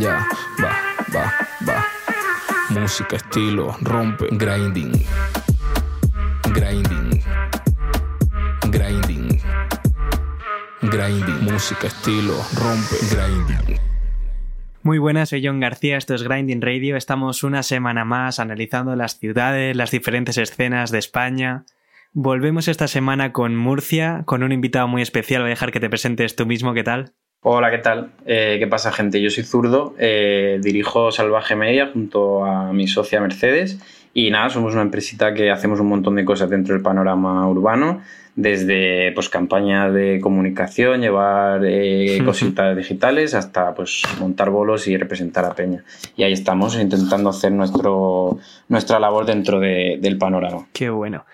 Ya, va, va, va. Música, estilo, rompe, grinding. Grinding. Grinding. Grinding. Música, estilo, rompe, grinding. Muy buenas, soy John García, esto es Grinding Radio. Estamos una semana más analizando las ciudades, las diferentes escenas de España. Volvemos esta semana con Murcia, con un invitado muy especial. Voy a dejar que te presentes tú mismo, ¿qué tal? Hola, ¿qué tal? Eh, ¿Qué pasa, gente? Yo soy zurdo, eh, dirijo Salvaje Media junto a mi socia Mercedes y nada, somos una empresita que hacemos un montón de cosas dentro del panorama urbano, desde pues campañas de comunicación, llevar eh, cositas digitales, hasta pues montar bolos y representar a Peña. Y ahí estamos intentando hacer nuestro, nuestra labor dentro del panorama. Qué bueno.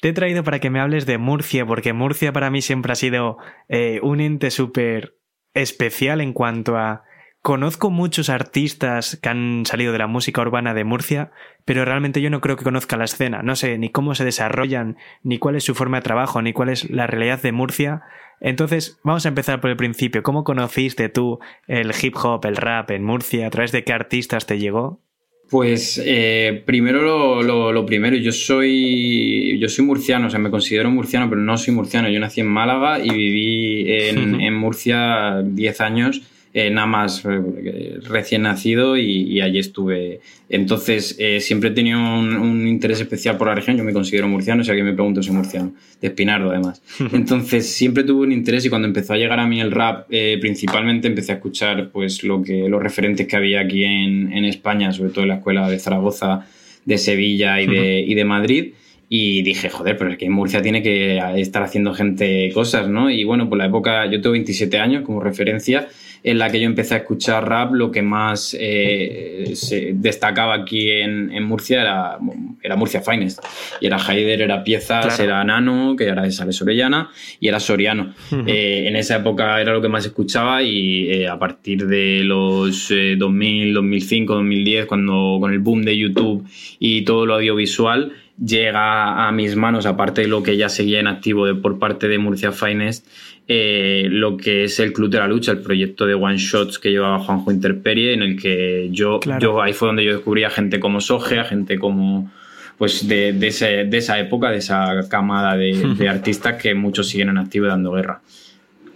Te he traído para que me hables de Murcia, porque Murcia para mí siempre ha sido eh, un ente súper especial en cuanto a Conozco muchos artistas que han salido de la música urbana de Murcia, pero realmente yo no creo que conozca la escena. No sé ni cómo se desarrollan, ni cuál es su forma de trabajo, ni cuál es la realidad de Murcia. Entonces, vamos a empezar por el principio. ¿Cómo conociste tú el hip hop, el rap en Murcia? ¿A través de qué artistas te llegó? Pues eh, primero lo, primero, yo soy, yo soy murciano, o sea, me considero murciano, pero no soy murciano. Yo nací en Málaga y viví en, en Murcia 10 años eh, nada más eh, recién nacido y, allí estuve. Entonces, eh, siempre he tenido un, interés especial por la región. Yo me considero murciano, si alguien me pregunta, soy murciano, de Espinardo además. Entonces, siempre tuve un interés y cuando empezó a llegar a mí el rap, principalmente empecé a escuchar pues, lo que, los referentes que había aquí en, en España, sobre todo en la escuela de Zaragoza, de Sevilla y de, y de Madrid. Y dije, joder, pero es que en Murcia tiene que estar haciendo gente cosas, ¿no? Y bueno, por la época, yo tengo 27 años como referencia, en la que yo empecé a escuchar rap, lo que más eh, se destacaba aquí en, Murcia era, era, Murcia Finest. Y era Haider, era Piezas, era Nano, que era de Sales Orellana, y era Soriano. Eh, en esa época era lo que más escuchaba y eh, a partir de los 2000, 2005, 2010, cuando con el boom de YouTube y todo lo audiovisual, llega a mis manos, aparte de lo que ya seguía en activo de, por parte de Murcia Finest, eh, lo que es el Club de la Lucha, el proyecto de One Shots que llevaba Juanjo Interperie, en el que yo, yo ahí fue donde yo descubrí a gente como Soge, a gente como pues de, de, esa época, de esa camada de, de artistas que muchos siguen en activo dando guerra.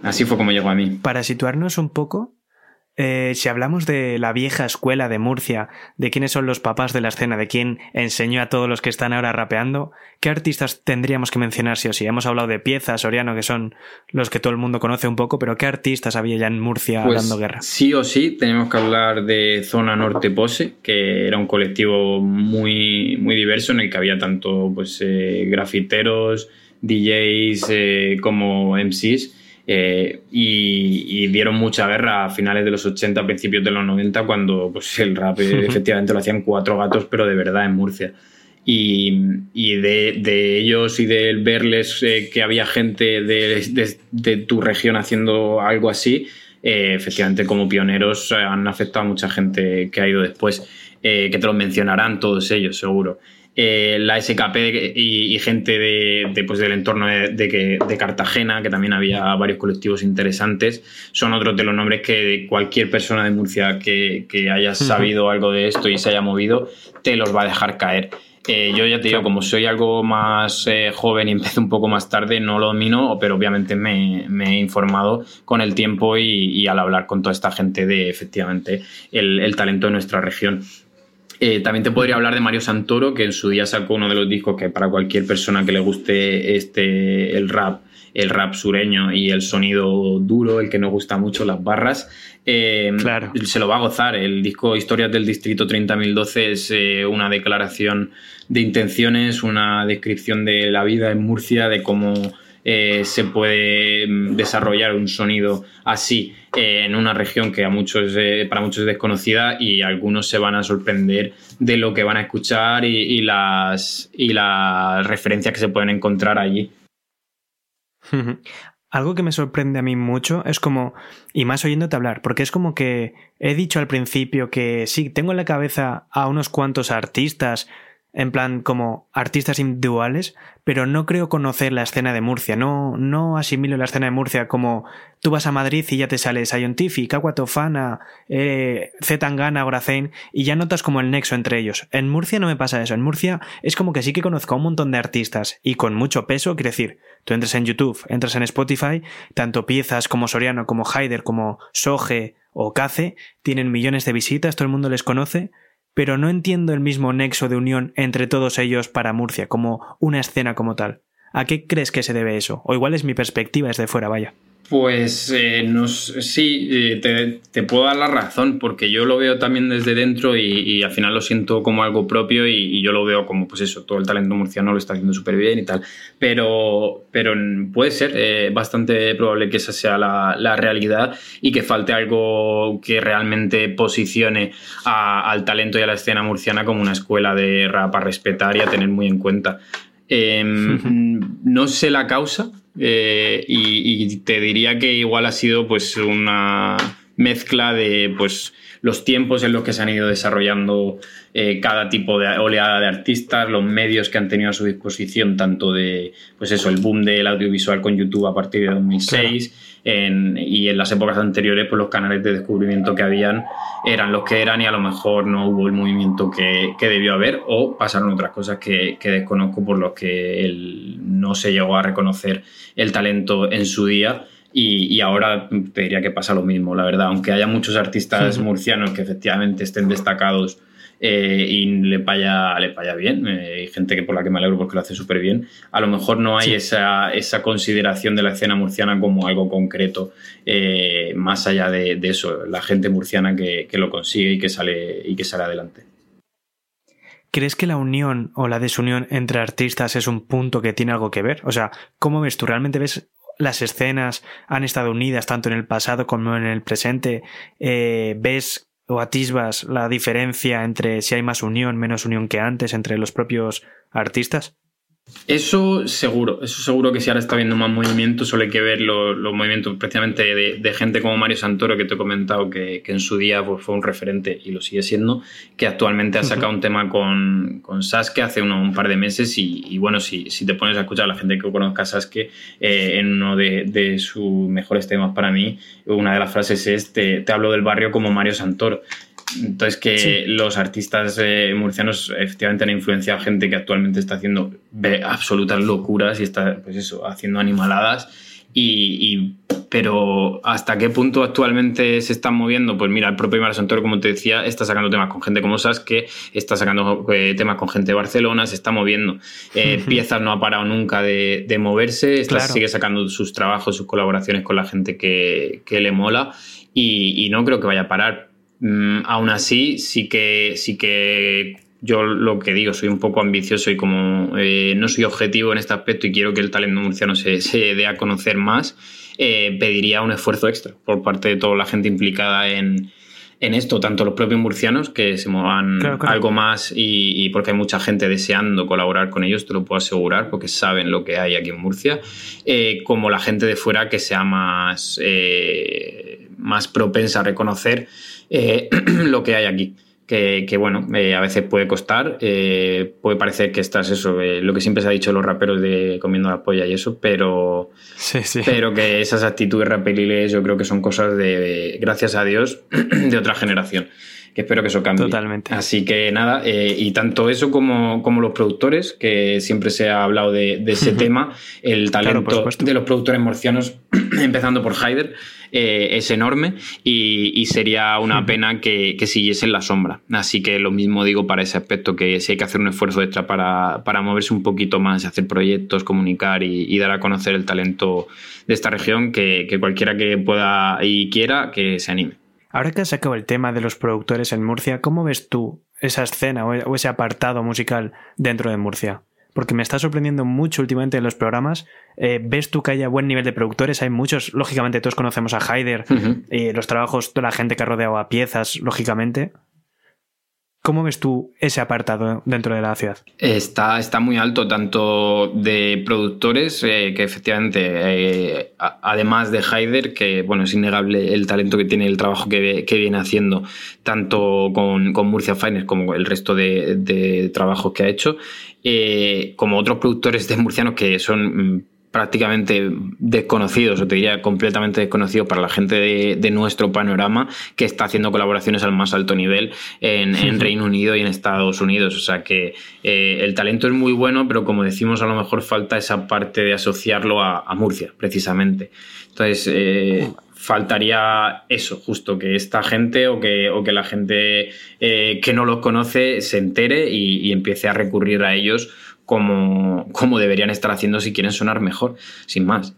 Así fue como llegó a mí. Para situarnos un poco, eh, si hablamos de la vieja escuela de Murcia, de quiénes son los papás de la escena, de quién enseñó a todos los que están ahora rapeando, ¿qué artistas tendríamos que mencionar sí o sí? Hemos hablado de Piezas, Soriano, que son los que todo el mundo conoce un poco, pero ¿qué artistas había ya en Murcia pues dando guerra? Sí o sí, tenemos que hablar de Zona Norte Pose, que era un colectivo muy, muy diverso en el que había tanto pues, eh, grafiteros, DJs eh, como MCs eh, y, dieron mucha guerra a finales de los 80, principios de los 90, cuando pues, el rap efectivamente lo hacían cuatro gatos, pero de verdad en Murcia. Y, de, ellos y de verles eh, que había gente de, tu región haciendo algo así, eh, efectivamente como pioneros han afectado a mucha gente que ha ido después, que te lo mencionarán todos ellos, seguro. Eh, la SKP y, gente de, pues, del entorno de, Cartagena, que también había varios colectivos interesantes, son otros de los nombres que cualquier persona de Murcia que, haya sabido algo de esto y se haya movido, te los va a dejar caer. Eh, yo ya te digo, como soy algo más eh, joven y empecé un poco más tarde, no lo domino, pero obviamente me, he informado con el tiempo y, al hablar con toda esta gente de efectivamente el talento de nuestra región. Eh, también te podría hablar de Mario Santoro, que en su día sacó uno de los discos que para cualquier persona que le guste este, el rap, el rap sureño y el sonido duro, el que nos gusta mucho, las barras, eh, se lo va a gozar. El disco Historias del Distrito 30.012 es eh, una declaración de intenciones, una descripción de la vida en Murcia, de cómo eh, se puede mm, desarrollar un sonido así eh, en una región que a muchos, para muchos es desconocida y algunos se van a sorprender de lo que van a escuchar y, las, y las referencias que se pueden encontrar allí. Algo que me sorprende a mí mucho es como, y más oyéndote hablar, porque es como que he dicho al principio que sí, tengo en la cabeza a unos cuantos artistas en plan como artistas individuales, pero no creo conocer la escena de Murcia, no, no asimilo la escena de Murcia como tú vas a Madrid y ya te sale Scientific, Aqua Tofana, eh, Zetangana, Gorazain, y ya notas como el nexo entre ellos. En Murcia no me pasa eso, en Murcia es como que sí que conozco a un montón de artistas y con mucho peso, quiero decir, tú entras en YouTube, entras en Spotify, tanto piezas como Soriano, como Haider, como Soge o Cace, tienen millones de visitas, todo el mundo les conoce, pero no entiendo el mismo nexo de unión entre todos ellos para Murcia, como una escena como tal. ¿A qué crees que se debe eso? O igual es mi perspectiva desde fuera, vaya. Pues eh, sí, eh, te, puedo dar la razón, porque yo lo veo también desde dentro y, al final lo siento como algo propio y, yo lo veo como, pues eso, todo el talento murciano lo está haciendo súper bien y tal. Pero, pero puede ser eh, bastante probable que esa sea la, realidad y que falte algo que realmente posicione al talento y a la escena murciana como una escuela de rap a respetar y a tener muy en cuenta. Em, no sé la causa, eh, y, te diría que igual ha sido pues una mezcla de pues los tiempos en los que se han ido desarrollando eh, cada tipo de oleada de artistas, los medios que han tenido a su disposición, tanto de pues eso, el boom del audiovisual con YouTube a partir de 2006 y en las épocas anteriores pues los canales de descubrimiento que habían eran los que eran y a lo mejor no hubo el movimiento que, debió haber o pasaron otras cosas que, desconozco por los que él no se llegó a reconocer el talento en su día. Y, ahora te diría que pasa lo mismo, la verdad. Aunque haya muchos artistas murcianos que efectivamente estén destacados eh, y le vaya, le vaya bien. Eh, hay gente que por la que me alegro porque lo hace súper bien. A lo mejor no hay esa, esa, consideración de la escena murciana como algo concreto, eh, más allá de, eso, la gente murciana que, que, lo consigue y que sale, y que sale adelante. ¿Crees que la unión o la desunión entre artistas es un punto que tiene algo que ver? O sea, ¿cómo ves tú? ¿Realmente ves las escenas han estado unidas tanto en el pasado como en el presente? ¿Ves o atisbas la diferencia entre si hay más unión, menos unión que antes entre los propios artistas? Eso seguro, eso seguro que si ahora está viendo más movimientos, solo hay que ver los, movimientos precisamente de, gente como Mario Santoro, que te he comentado que, en su día pues, fue un referente y lo sigue siendo, que actualmente ha sacado un tema con, con Sasuke hace un par de meses y, bueno, si, si, te pones a escuchar a la gente que conozca a Sasuke, eh, en uno de, sus mejores temas para mí, una de las frases es, te, te hablo del barrio como Mario Santoro. Entonces, que los artistas eh, murcianos efectivamente han influenciado a gente que actualmente está haciendo absolutas locuras y está, pues eso, haciendo animaladas. Y, pero hasta qué punto actualmente se están moviendo, pues mira, el propio Mar Santoro, como te decía, está sacando temas con gente como Sasuke, está sacando eh, temas con gente de Barcelona, se está moviendo. Eh, piezas no ha parado nunca de, moverse, sigue sacando sus trabajos, sus colaboraciones con la gente que, le mola. Y, y no creo que vaya a parar Mm, aún así, sí que, sí que yo lo que digo, soy un poco ambicioso y como eh, no soy objetivo en este aspecto y quiero que el talento murciano se, se dé a conocer más, eh, pediría un esfuerzo extra por parte de toda la gente implicada en, esto, tanto los propios murcianos que se muevan algo más y, porque hay mucha gente deseando colaborar con ellos, te lo puedo asegurar, porque saben lo que hay aquí en Murcia, eh, como la gente de fuera que sea más, más propensa a reconocer eh, lo que hay aquí. Que, bueno, eh, a veces puede costar, eh, puede parecer que estás eso, lo que siempre se ha dicho los raperos de comiendo la polla y eso, pero, pero que esas actitudes raperiles yo creo que son cosas de, gracias a Dios, de otra generación que espero que eso cambie. Totalmente. Así que nada, y tanto eso como, como, los productores, que siempre se ha hablado de, ese tema, el talento de los productores murcianos, empezando por Haider, eh, es enorme y, sería una pena que, siguiese en la sombra. Así que lo mismo digo para ese aspecto, que si hay que hacer un esfuerzo extra para, moverse un poquito más, hacer proyectos, comunicar y, dar a conocer el talento de esta región, que, cualquiera que pueda y quiera, que se anime. Ahora que has sacado el tema de los productores en Murcia, ¿cómo ves tú esa escena o ese apartado musical dentro de Murcia? porque me está sorprendiendo mucho últimamente en los programas. Eh, ¿Ves tú que haya buen nivel de productores? Hay muchos, lógicamente todos conocemos a Haider y los trabajos, toda la gente que ha rodeado a piezas, lógicamente. ¿Cómo ves tú ese apartado dentro de la ciudad? Está, está muy alto, tanto de productores, eh, que efectivamente, eh, además de Haider, que bueno, es innegable el talento que tiene, el trabajo que, viene haciendo, tanto con, Murcia Finance como el resto de, trabajos que ha hecho, eh, como otros productores de murcianos que son mm, prácticamente desconocidos, o te diría completamente desconocidos para la gente de, nuestro panorama, que está haciendo colaboraciones al más alto nivel en, Reino Unido y en Estados Unidos. O sea que eh, el talento es muy bueno, pero como decimos, a lo mejor falta esa parte de asociarlo a, Murcia, precisamente. Entonces, eh, faltaría eso, justo que esta gente o que, o que la gente eh, que no los conoce se entere y empiece a recurrir a ellos como, deberían estar haciendo si quieren sonar mejor, sin más.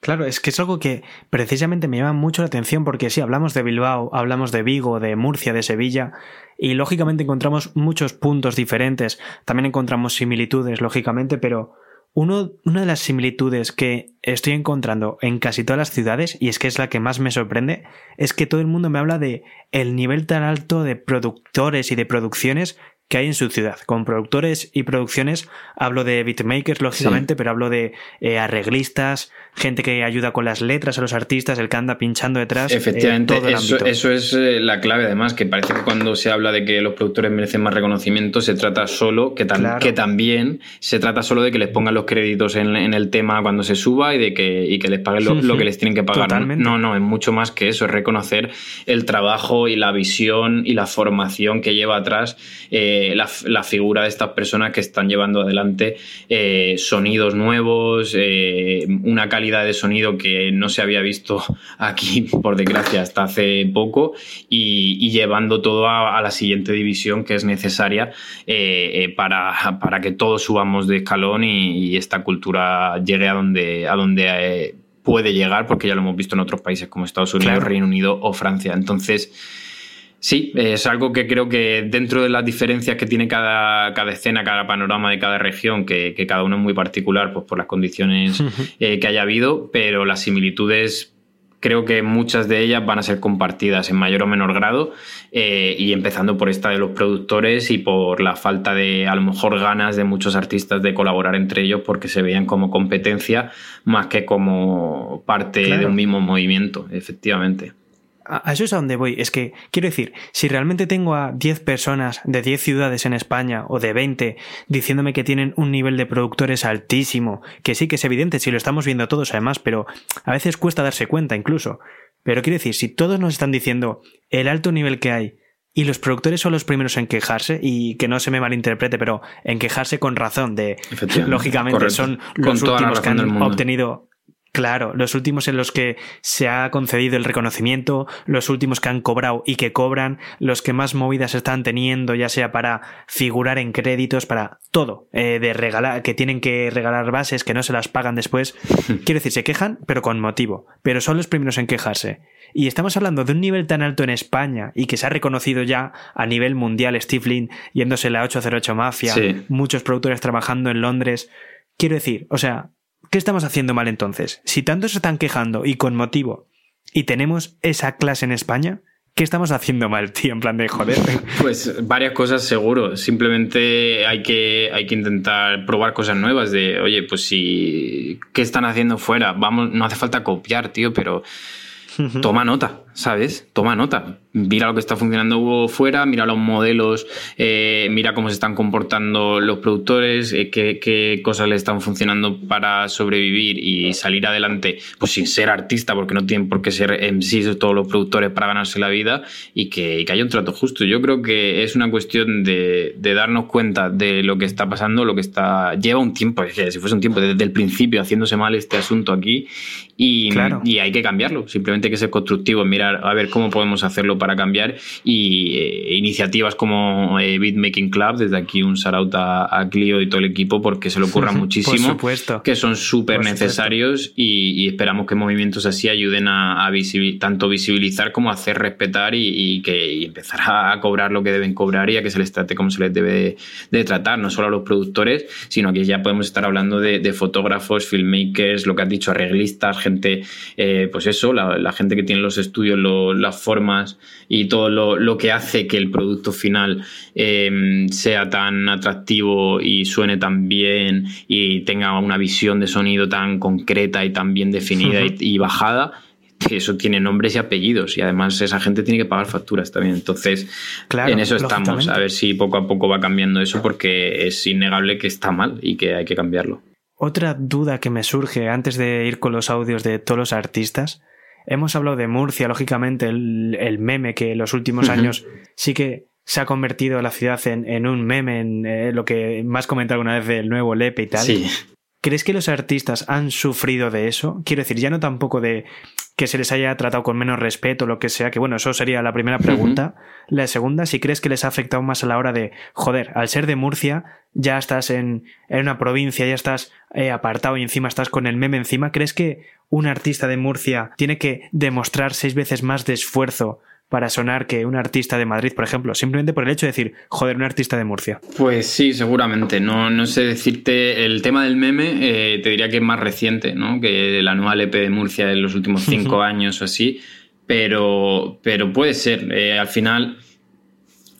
Claro, es que es algo que precisamente me llama mucho la atención porque sí, hablamos de Bilbao, hablamos de Vigo, de Murcia, de Sevilla, y lógicamente encontramos muchos puntos diferentes, también encontramos similitudes, lógicamente, pero uno, una de las similitudes que estoy encontrando en casi todas las ciudades, y es que es la que más me sorprende, es que todo el mundo me habla de el nivel tan alto de productores y de producciones que hay en su ciudad. Con productores y producciones hablo de beatmakers, lógicamente, pero hablo de eh, arreglistas, gente que ayuda con las letras a los artistas, el que anda pinchando detrás. Eh, Efectivamente, eso, es eh, la clave, además, que parece que cuando se habla de que los productores merecen más reconocimiento, se trata solo, que, que también se trata solo de que les pongan los créditos en, el tema cuando se suba y de que, y que les paguen lo, que les tienen que pagar. No, no, es mucho más que eso, es reconocer el trabajo y la visión y la formación que lleva atrás. Eh, la, figura de estas personas que están llevando adelante eh, sonidos nuevos, eh, una calidad de sonido que no se había visto aquí, por desgracia, hasta hace poco, y, llevando todo a, la siguiente división que es necesaria para, para, que todos subamos de escalón y, esta cultura llegue a donde, a donde puede llegar, porque ya lo hemos visto en otros países como Estados Unidos, Reino Unido o Francia. Entonces, Sí, es algo que creo que dentro de las diferencias que tiene cada, cada escena, cada panorama de cada región, que, cada uno es muy particular pues, por las condiciones eh, que haya habido, pero las similitudes creo que muchas de ellas van a ser compartidas en mayor o menor grado, eh, y empezando por esta de los productores y por la falta de, a lo mejor, ganas de muchos artistas de colaborar entre ellos porque se veían como competencia más que como parte de un mismo movimiento, efectivamente a eso es a donde voy. Es que, quiero decir, si realmente tengo a 10 personas de 10 ciudades en España o de 20 diciéndome que tienen un nivel de productores altísimo, que sí que es evidente si lo estamos viendo todos además, pero a veces cuesta darse cuenta incluso. Pero quiero decir, si todos nos están diciendo el alto nivel que hay y los productores son los primeros en quejarse, y que no se me malinterprete, pero en quejarse con razón de, lógicamente, son los últimos que han obtenido Claro, los últimos en los que se ha concedido el reconocimiento, los últimos que han cobrado y que cobran, los que más movidas están teniendo, ya sea para figurar en créditos, para todo, eh, de regalar, que tienen que regalar bases, que no se las pagan después. Quiero decir, se quejan, pero con motivo. Pero son los primeros en quejarse. Y estamos hablando de un nivel tan alto en España y que se ha reconocido ya a nivel mundial, Steve Lynn yéndose la 808 Mafia, muchos productores trabajando en Londres. Quiero decir, o sea, ¿Qué estamos haciendo mal entonces? Si tanto se están quejando y con motivo, y tenemos esa clase en España, ¿qué estamos haciendo mal, tío? En plan de joder. Pues varias cosas seguro. Simplemente hay que, hay que intentar probar cosas nuevas. De, oye, pues si. ¿Qué están haciendo fuera? Vamos, no hace falta copiar, tío, pero. Toma nota, ¿sabes? Toma nota mira lo que está funcionando fuera, mira los modelos, eh, mira cómo se están comportando los productores, eh, qué, cosas le están funcionando para sobrevivir y salir adelante, pues sin ser artista, porque no tienen por qué ser MCs todos los productores para ganarse la vida y que, haya un trato justo. Yo creo que es una cuestión de, darnos cuenta de lo que está pasando, lo que está. Lleva un tiempo, si fuese un tiempo, desde el principio haciéndose mal este asunto aquí y, y hay que cambiarlo. Simplemente hay que ser constructivo, mirar a ver cómo podemos hacerlo para cambiar y eh, iniciativas como eh, Beatmaking Club, desde aquí un shout a, Clio y todo el equipo porque se lo ocurra muchísimo, supuesto. que son súper necesarios y, esperamos que movimientos así ayuden a, tanto visibilizar como a hacer respetar y, que empezar a, cobrar lo que deben cobrar y a que se les trate como se les debe de, tratar, no solo a los productores, sino que ya podemos estar hablando de, fotógrafos, filmmakers, lo que has dicho, arreglistas, gente, eh, pues eso, la, la gente que tiene los estudios las formas y todo lo, que hace que el producto final em, sea tan atractivo y suene tan bien y tenga una visión de sonido tan concreta y tan bien definida y, bajada, eso tiene nombres y apellidos y además esa gente tiene que pagar facturas también. Entonces, en eso estamos, a ver si poco a poco va cambiando eso porque es innegable que está mal y que hay que cambiarlo. Otra duda que me surge antes de ir con los audios de todos los artistas, hemos hablado de Murcia, lógicamente el, meme que en los últimos años sí que se ha convertido la ciudad en, un meme, en eh, lo que más comentado alguna vez del nuevo Lepe y tal. Sí. ¿Crees que los artistas han sufrido de eso? Quiero decir, ya no tampoco de que se les haya tratado con menos respeto lo que sea, que bueno, eso sería la primera pregunta. La segunda, si crees que les ha afectado más a la hora de, joder, al ser de Murcia, ya estás en, en una provincia, ya estás eh, apartado y encima estás con el meme encima, ¿crees que un artista de Murcia tiene que demostrar seis veces más de esfuerzo para sonar que un artista de Madrid, por ejemplo, simplemente por el hecho de decir, joder, un artista de Murcia. Pues sí, seguramente. No, no sé decirte, el tema del meme eh, te diría que es más reciente, ¿no? Que el anual EP de Murcia en los últimos cinco años o así, pero, pero puede ser. Eh, al final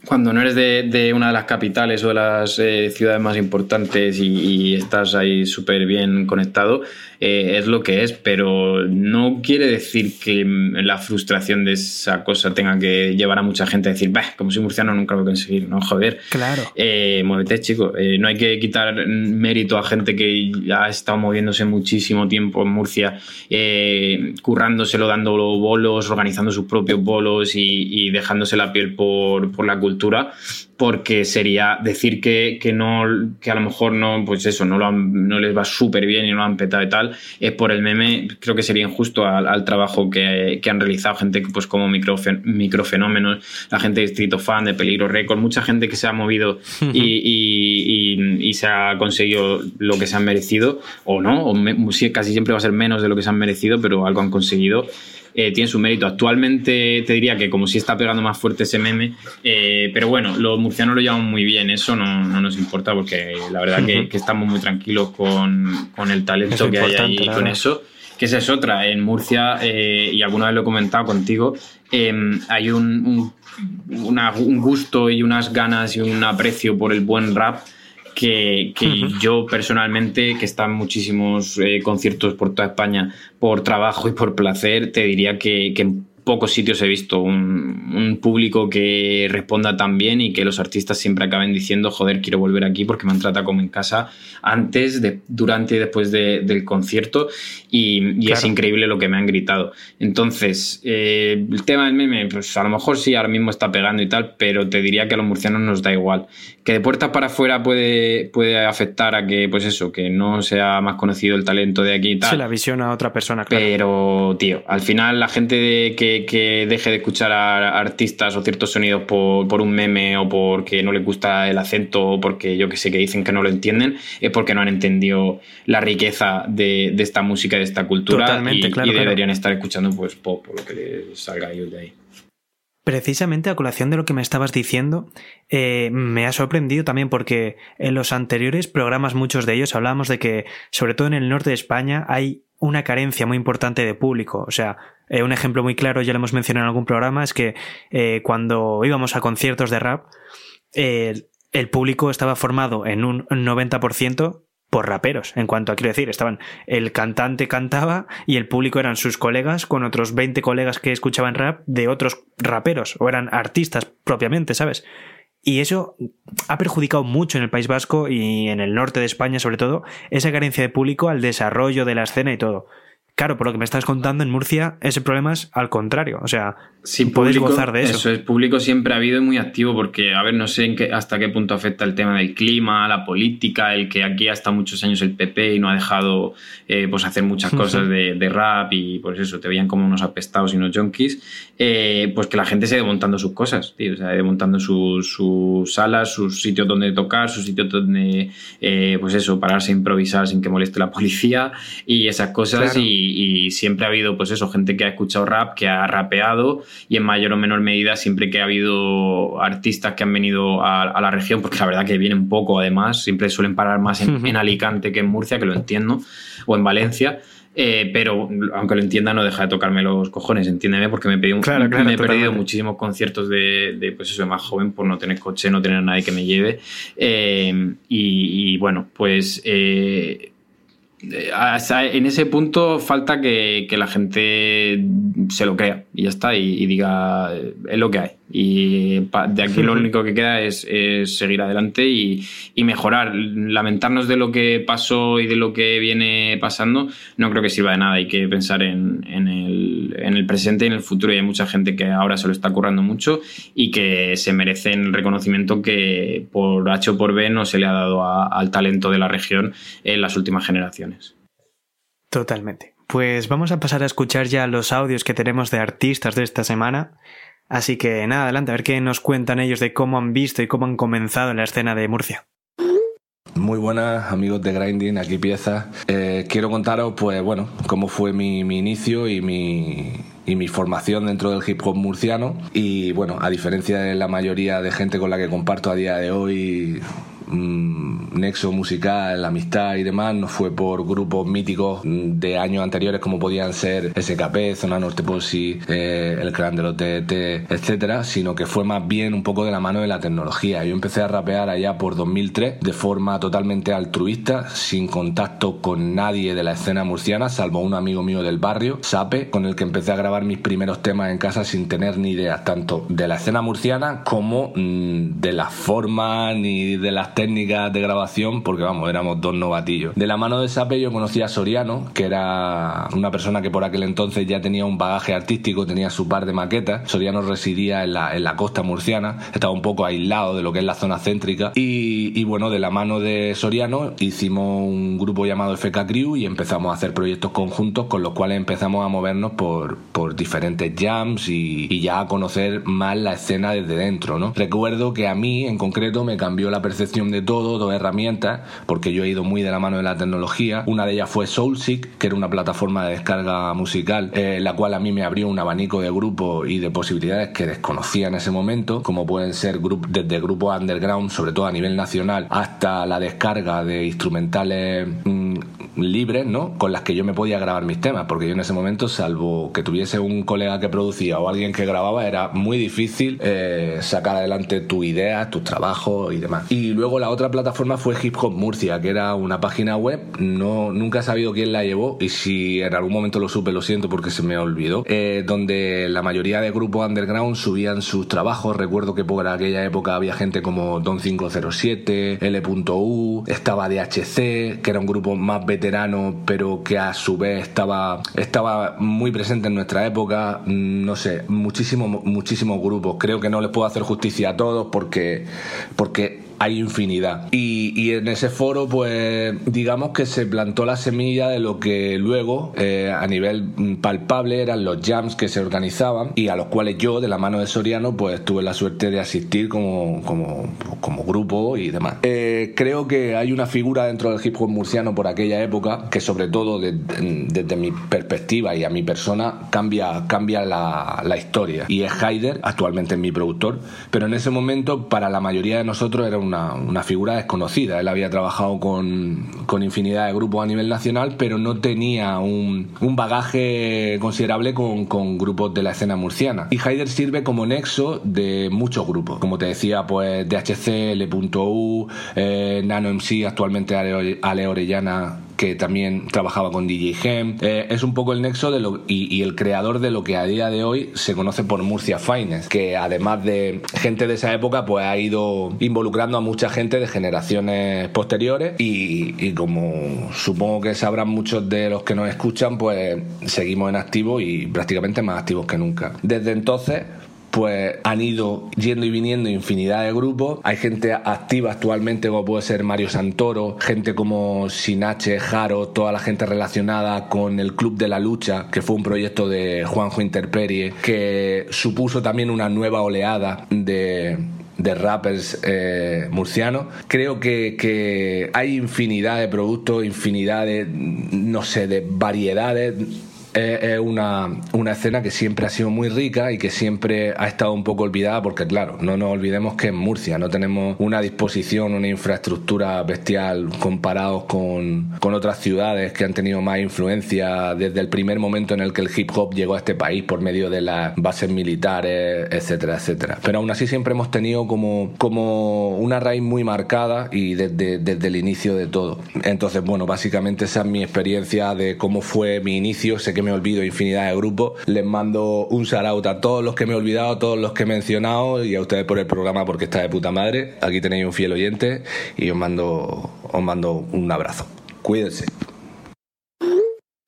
cuando no eres de, una de las capitales o de las eh, ciudades más importantes y, estás ahí súper bien conectado, eh, es lo que es, pero no quiere decir que la frustración de esa cosa tenga que llevar a mucha gente a decir, bah, como soy murciano nunca lo voy a conseguir, no, joder. Claro. Eh, muévete, chico. no hay que quitar mérito a gente que ha estado moviéndose muchísimo tiempo en Murcia, currándoselo, dando bolos, organizando sus propios bolos y, y dejándose la piel por, por la cultura porque sería decir que, no, que a lo mejor no, pues eso, no, lo no les va súper bien y no lo han petado y tal, es por el meme, creo que sería injusto al, trabajo que, han realizado gente pues como microfenómenos, la gente de Distrito Fan, de Peligro Record, mucha gente que se ha movido y, se ha conseguido lo que se han merecido, o no, o casi siempre va a ser menos de lo que se han merecido, pero algo han conseguido. Eh, tiene su mérito. Actualmente te diría que como si está pegando más fuerte ese meme, eh, pero bueno, los murcianos lo llevan muy bien, eso no, nos importa porque la verdad que, estamos muy tranquilos con, el talento que hay ahí con eso. Que esa es otra, en Murcia, eh, y alguna vez lo he comentado contigo, em, hay un, un gusto y unas ganas y un aprecio por el buen rap que, yo personalmente, que están muchísimos eh, conciertos por toda España por trabajo y por placer, te diría que, que pocos sitios he visto un, público que responda tan bien y que los artistas siempre acaben diciendo, joder, quiero volver aquí porque me han tratado como en casa antes, de, durante y después del concierto y, es increíble lo que me han gritado. Entonces, eh, el tema del meme, pues a lo mejor sí, ahora mismo está pegando y tal, pero te diría que a los murcianos nos da igual. Que de puertas para afuera puede, puede afectar a que, pues eso, que no sea más conocido el talento de aquí y tal. Sí, la visión a otra persona, claro. Pero, tío, al final la gente de que que, deje de escuchar a artistas o ciertos sonidos por, un meme o porque no les gusta el acento o porque yo que sé que dicen que no lo entienden, es porque no han entendido la riqueza de, esta música, de esta cultura y, deberían estar escuchando pues pop o lo que les salga a ellos de ahí. Precisamente a colación de lo que me estabas diciendo, eh, me ha sorprendido también porque en los anteriores programas, muchos de ellos, hablábamos de que, sobre todo en el norte de España, hay una carencia muy importante de público. O sea, eh, un ejemplo muy claro, ya lo hemos mencionado en algún programa, es que eh, cuando íbamos a conciertos de rap, el público estaba formado en un 90% por raperos. En cuanto a, quiero decir, estaban el cantante cantaba y el público eran sus colegas con otros 20 colegas que escuchaban rap de otros raperos o eran artistas propiamente, ¿sabes? Y eso ha perjudicado mucho en el País Vasco y en el norte de España, sobre todo, esa carencia de público al desarrollo de la escena y todo. Claro, por lo que me estás contando, en Murcia ese problema es al contrario. O sea, si podéis gozar de eso. Eso es, público siempre ha habido y muy activo porque, a ver, no sé en qué, hasta qué punto afecta el tema del clima, la política, el que aquí hasta muchos años el PP y no ha dejado eh, pues hacer muchas cosas de, rap y pues eso, te veían como unos apestados y unos junkies, eh, pues que la gente se ha ido montando sus cosas, tío, o sea, ha ido montando sus, salas, sus sitios donde tocar, sus sitios donde, eh, pues eso, pararse a improvisar sin que moleste la policía y esas cosas y y, siempre ha habido, pues eso, gente que ha escuchado rap, que ha rapeado y en mayor o menor medida siempre que ha habido artistas que han venido a, la región, porque la verdad que vienen poco además, siempre suelen parar más en Alicante que en Murcia, que lo entiendo, o en Valencia. Eh, pero aunque lo entienda, no deja de tocarme los cojones, entiéndeme, porque me, he perdido muchísimos conciertos de, pues eso, más joven por no tener coche, no tener nadie que me lleve. Eh, y, bueno, pues eh, en ese punto falta que, la gente se lo crea y ya está, y, diga, es lo que hay. Y de aquí lo único que queda es, seguir adelante y, mejorar. Lamentarnos de lo que pasó y de lo que viene pasando no creo que sirva de nada. Hay que pensar en, el, presente y en el futuro. Y hay mucha gente que ahora se lo está currando mucho y que se merecen el reconocimiento que por H o por B no se le ha dado al talento de la región en las últimas generaciones. Totalmente. Pues vamos a pasar a escuchar ya los audios que tenemos de artistas de esta semana. Así que nada, adelante, a ver qué nos cuentan ellos de cómo han visto y cómo han comenzado en la escena de Murcia. Muy buenas amigos de Grinding, aquí piezas. Eh, quiero contaros pues bueno, cómo fue mi, inicio y mi, y mi formación dentro del hip hop murciano. Y bueno, a diferencia de la mayoría de gente con la que comparto a día de hoy nexo musical, amistad y demás, no fue por grupos míticos de años anteriores como podían ser SKP, Zona Norte Posi, eh, El Clan de los TT, etcétera, sino que fue más bien un poco de la mano de la tecnología. Yo empecé a rapear allá por 2003 de forma totalmente altruista, sin contacto con nadie de la escena murciana, salvo un amigo mío del barrio, Sape, con el que empecé a grabar mis primeros temas en casa sin tener ni idea tanto de la escena murciana como mm, de la forma ni de las técnicas de grabación, porque vamos, éramos dos novatillos. De la mano de Sape yo conocí a Soriano, que era una persona que por aquel entonces ya tenía un bagaje artístico, tenía su par de maquetas. Soriano residía en la, en la costa murciana, estaba un poco aislado de lo que es la zona céntrica. Y, bueno, de la mano de Soriano hicimos un grupo llamado FK Crew y empezamos a hacer proyectos conjuntos con los cuales empezamos a movernos por, por diferentes jams y, y ya a conocer más la escena desde dentro, ¿no? Recuerdo que a mí en concreto me cambió la percepción de todo, dos herramientas, porque yo he ido muy de la mano de la tecnología. Una de ellas fue Soulseek, que era una plataforma de descarga musical, eh, la cual a mí me abrió un abanico de grupos y de posibilidades que desconocía en ese momento, como pueden ser desde grupos underground, sobre todo a nivel nacional, hasta la descarga de instrumentales mm, libres, ¿no? Con las que yo me podía grabar mis temas, porque yo en ese momento, salvo que tuviese un colega que producía o alguien que grababa, era muy difícil eh, sacar adelante tu idea, tus trabajos y demás. Y luego la otra plataforma fue Hip Hop Murcia, que era una página web, no, nunca he sabido quién la llevó y si en algún momento lo supe, lo siento porque se me olvidó, eh, donde la mayoría de grupos underground subían sus trabajos. Recuerdo que por aquella época había gente como Don 507, L.U, estaba DHC, que era un grupo más veterano pero que a su vez estaba, estaba muy presente en nuestra época. Mm, no sé, muchísimos, muchísimos grupos. Creo que no les puedo hacer justicia a todos porque, porque hay infinidad. Y, en ese foro, pues digamos que se plantó la semilla de lo que luego, eh, a nivel palpable, eran los jams que se organizaban y a los cuales yo, de la mano de Soriano, pues tuve la suerte de asistir como, grupo y demás. Eh, creo que hay una figura dentro del hip hop murciano por aquella época que, sobre todo desde mi perspectiva y a mi persona, cambia, cambia la, la historia. Y es Haider, actualmente mi productor, pero en ese momento, para la mayoría de nosotros, era una, figura desconocida. Él había trabajado con, infinidad de grupos a nivel nacional, pero no tenía un, bagaje considerable con, grupos de la escena murciana. Y Haider sirve como nexo de muchos grupos. Como te decía, pues DHC, L.U, eh, Nano MC, actualmente Ale Orellana que también trabajaba con DJ Gem. Eh, es un poco el nexo de lo, y, el creador de lo que a día de hoy se conoce por Murcia Finest, que además de gente de esa época, pues ha ido involucrando a mucha gente de generaciones posteriores y, y como supongo que sabrán muchos de los que nos escuchan, pues seguimos en activo y prácticamente más activos que nunca. Desde entonces, pues han ido yendo y viniendo infinidad de grupos. Hay gente activa actualmente como puede ser Mario Santoro, gente como Sinache, Jaro, toda la gente relacionada con el Club de la Lucha, que fue un proyecto de Juanjo Interperie, que supuso también una nueva oleada de de rappers eh, murcianos. Creo que, que hay infinidad de productos, infinidad de, no sé, de variedades es una, una, escena que siempre ha sido muy rica y que siempre ha estado un poco olvidada porque claro, no nos olvidemos que en Murcia no tenemos una disposición, una infraestructura bestial comparados con, con otras ciudades que han tenido más influencia desde el primer momento en el que el hip hop llegó a este país por medio de las bases militares, etcétera, etcétera. Pero aún así siempre hemos tenido como, como una raíz muy marcada y desde, desde el inicio de todo. Entonces, bueno, básicamente esa es mi experiencia de cómo fue mi inicio. Sé que me olvido infinidad de grupos. Les mando un shout a todos los que me he olvidado, a todos los que he mencionado y a ustedes por el programa porque está de puta madre. Aquí tenéis un fiel oyente y os mando, os mando un abrazo. Cuídense.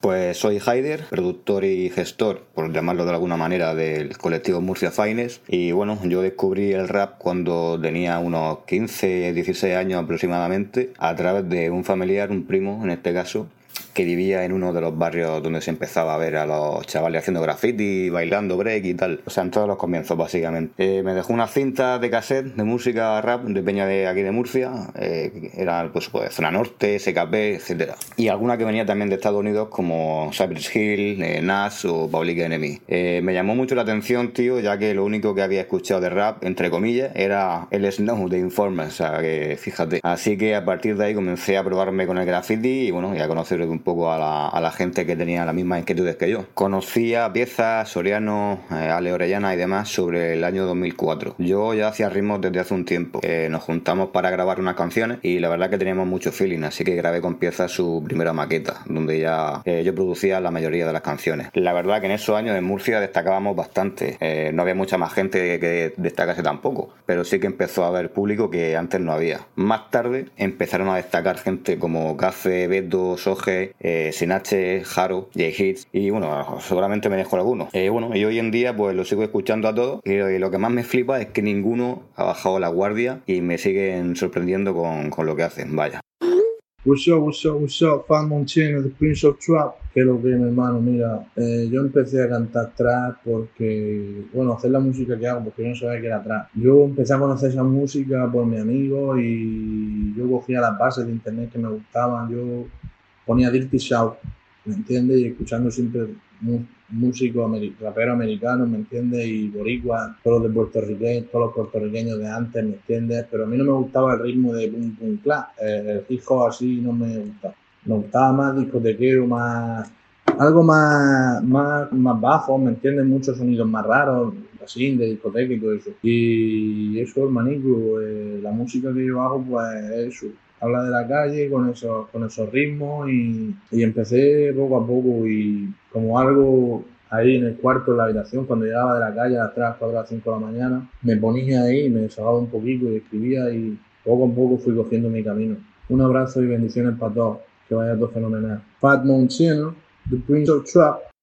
Pues soy Haider, productor y gestor, por llamarlo de alguna manera, del colectivo Murcia Fines. Y bueno, yo descubrí el rap cuando tenía unos 15, 16 años aproximadamente, a través de un familiar, un primo en este caso, que vivía en uno de los barrios donde se empezaba a ver a los chavales haciendo graffiti, bailando break y tal. O sea, en todos los comienzos, básicamente. Eh, me dejó una cinta de cassette de música rap de Peña de aquí de Murcia. Eh, era, pues, pues, Zona Norte, SKP, etc. Y alguna que venía también de Estados Unidos, como Cypress Hill, eh, Nas o Public Enemy. Eh, me llamó mucho la atención, tío, ya que lo único que había escuchado de rap, entre comillas, era el Snow de Informer. O sea, que fíjate. Así que a partir de ahí comencé a probarme con el graffiti y bueno, y a conocer un poco a la, gente que tenía las mismas inquietudes que yo. Conocía piezas, Soriano, eh, Ale Orellana y demás sobre el año 2004. Yo ya hacía ritmos desde hace un tiempo. Eh, nos juntamos para grabar unas canciones y la verdad que teníamos mucho feeling, así que grabé con piezas su primera maqueta, donde ya eh, yo producía la mayoría de las canciones. La verdad que en esos años en Murcia destacábamos bastante. Eh, no había mucha más gente que destacase tampoco, pero sí que empezó a haber público que antes no había. Más tarde empezaron a destacar gente como Café, Beto, Soje, eh, Sinache, Jaro, J-Hits y bueno, seguramente me dejo alguno. Eh, bueno, y hoy en día pues lo sigo escuchando a todos y, y, lo que más me flipa es que ninguno ha bajado la guardia y me siguen sorprendiendo con, con lo que hacen, vaya. What's up, what's up, what's up, Fan Moncheno, The Prince of Trap. Que lo que, mi hermano, mira, eh, yo empecé a cantar trap porque, bueno, hacer la música que hago, porque yo no sabía que era trap. Yo empecé a conocer esa música por mi amigo y yo cogía las bases de internet que me gustaban. Yo ponía Dirty South, ¿me entiendes? Y escuchando siempre músicos, raperos americanos, ¿me entiendes? Y boricuas, todos los puertorriqueños, todos los puertorriqueños de antes, ¿me entiendes? Pero a mí no me gustaba el ritmo de pum pum clap, el hip hop así no me gustaba. Me gustaba más discotequero, más algo más, más, más bajo, ¿me entiendes? Muchos sonidos más raros, así, de discoteca y todo eso. Y eso, hermanico, eh, la música que yo hago, pues eso, habla de la calle con esos, con esos ritmos y, y, empecé poco a poco y como algo ahí en el cuarto, en la habitación, cuando llegaba de la calle a las 3, 4, a las 5 de la mañana, me ponía ahí, me desahogaba un poquito y escribía y poco a poco fui cogiendo mi camino. Un abrazo y bendiciones para todos, que vaya todo fenomenal. Fat Montino, The Prince of Trap,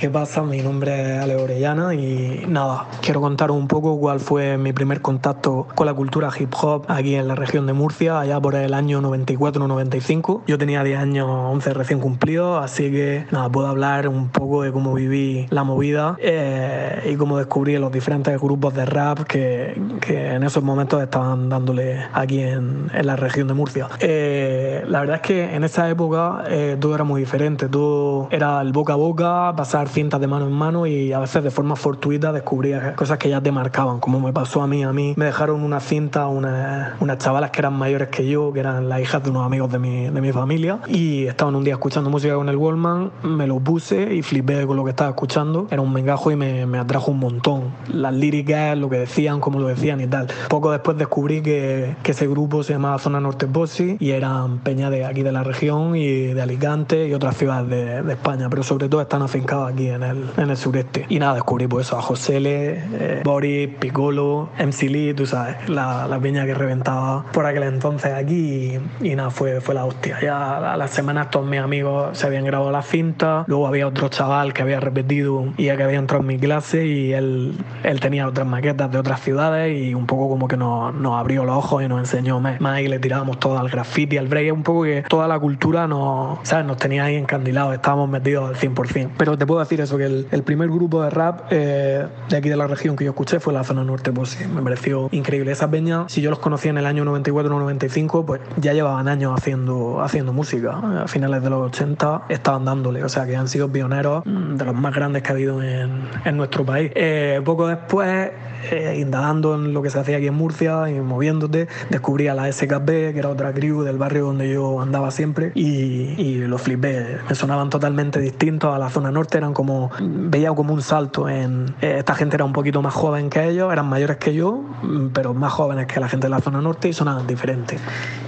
¿Qué pasa? Mi nombre es Ale Orellana y nada, quiero contaros un poco cuál fue mi primer contacto con la cultura hip hop aquí en la región de Murcia, allá por el año 94-95. Yo tenía 10 años, 11 recién cumplidos, así que nada, puedo hablar un poco de cómo viví la movida eh, y cómo descubrí los diferentes grupos de rap que, que en esos momentos estaban dándole aquí en, en la región de Murcia. Eh, la verdad es que en esa época eh, todo era muy diferente, todo era el boca a boca, pasar cintas de mano en mano y a veces de forma fortuita descubría cosas que ya te marcaban, como me pasó a mí. A mí me dejaron una cinta unas, unas chavalas que eran mayores que yo, que eran las hijas de unos amigos de mi, de mi familia, y estaban un día escuchando música con el Wallman, me lo puse y flipé con lo que estaba escuchando. Era un mengajo y me, me atrajo un montón. Las líricas, lo que decían, cómo lo decían y tal. Poco después descubrí que, que ese grupo se llamaba Zona Norte Bossi y eran peña de aquí de la región y de Alicante y otras ciudades de, de España, pero sobre todo están afincados aquí en el, en el sureste. Y nada, descubrí pues eso, a José L, eh, Boris, Piccolo, MC Lee, tú sabes, la, la piña que reventaba por aquel entonces aquí y, y, nada, fue, fue la hostia. Ya a las semanas todos mis amigos se habían grabado la cinta, luego había otro chaval que había repetido y ya que había entrado en mi clase y él, él tenía otras maquetas de otras ciudades y un poco como que nos, nos abrió los ojos y nos enseñó más, más y le tirábamos todo al graffiti, al break, un poco que toda la cultura nos, ¿sabes? nos tenía ahí encandilados, estábamos metidos al 100%. Pero te puedo decir decir eso, que el, primer grupo de rap eh, de aquí de la región que yo escuché fue la zona norte, pues sí, me pareció increíble. Esa peña, si yo los conocía en el año 94 o 95, pues ya llevaban años haciendo, haciendo música. A finales de los 80 estaban dándole, o sea que han sido pioneros mm, de los más grandes que ha habido en, en nuestro país. Eh, poco después eh, indagando en lo que se hacía aquí en Murcia y moviéndote, descubrí a la SKP, que era otra crew del barrio donde yo andaba siempre, y, y lo flipé. Me sonaban totalmente distintos a la zona norte, eran como, veía como un salto en. Eh, esta gente era un poquito más joven que ellos, eran mayores que yo, pero más jóvenes que la gente de la zona norte y sonaban diferentes.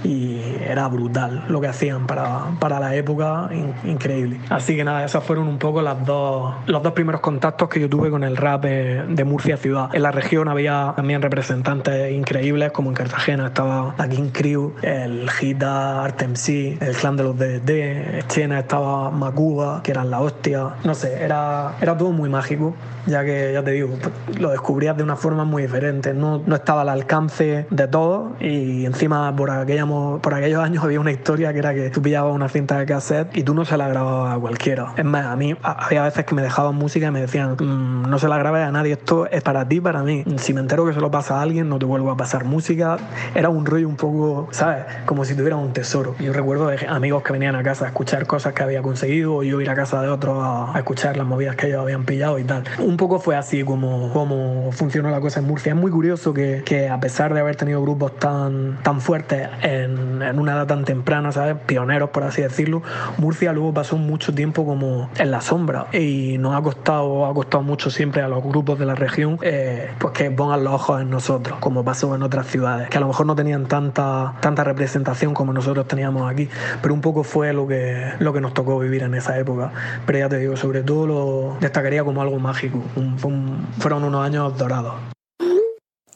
Y era brutal lo que hacían para, para la época, increíble. Así que nada, esos fueron un poco las dos, los dos primeros contactos que yo tuve con el rap de, Murcia ciudad. En la región había también representantes increíbles, como en Cartagena estaba la King Crew, el Gita, Artem C, el clan de los DD, en China estaba Macuba, que eran la hostia. No sé, era, era todo muy mágico, ya que, ya te digo, lo descubrías de una forma muy diferente. No, no estaba al alcance de todo y encima por, aquella, por aquellos años había una historia que era que tú pillabas una cinta de cassette y tú no se la grababas a cualquiera. Es más, a mí había veces que me dejaban música y me decían, mm, no se la grabes a nadie, esto es para ti, para mí. Si me entero que se lo pasa a alguien, no te vuelvo a pasar música. Era un rollo un poco, ¿sabes? Como si tuviera un tesoro. Yo recuerdo de amigos que venían a casa a escuchar cosas que había conseguido o yo ir a casa de otros a, escuchar las movidas que ellos habían pillado y tal. Un poco fue así como, como funcionó la cosa en Murcia. Es muy curioso que, que a pesar de haber tenido grupos tan, tan fuertes en, en una edad tan temprana, ¿sabes? Pioneros, por así decirlo, Murcia luego pasó mucho tiempo como en la sombra y nos ha costado, ha costado mucho siempre a los grupos de la región eh, pues que pongan los ojos en nosotros, como pasó en otras ciudades, que a lo mejor no tenían tanta, tanta representación como nosotros teníamos aquí, pero un poco fue lo que, lo que nos tocó vivir en esa época. Pero ya te digo, sobre todo lo destacaría como algo mágico, fueron unos años dorados.